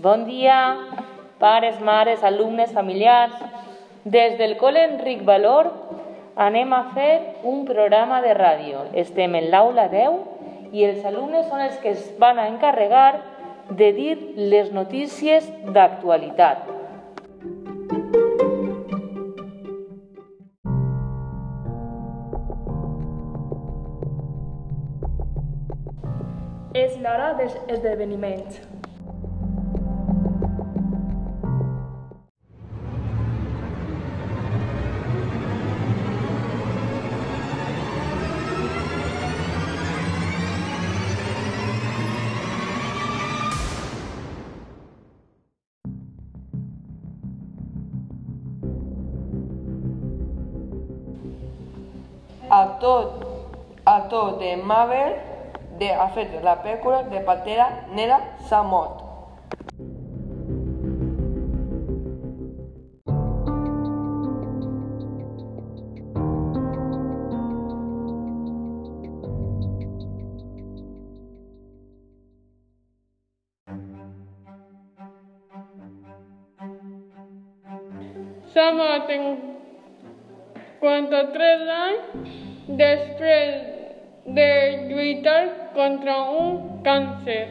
Bon dia, pares, mares, alumnes, familiars. Des del Col·le Enric Valor anem a fer un programa de ràdio. Estem en l'aula 10 i els alumnes són els que es van a encarregar de dir les notícies d'actualitat. És l'hora dels esdeveniments. Actor, de Marvel de hacer la película de Pantera Negra Samot. Sama ten 43 anys després de lluitar contra un càncer.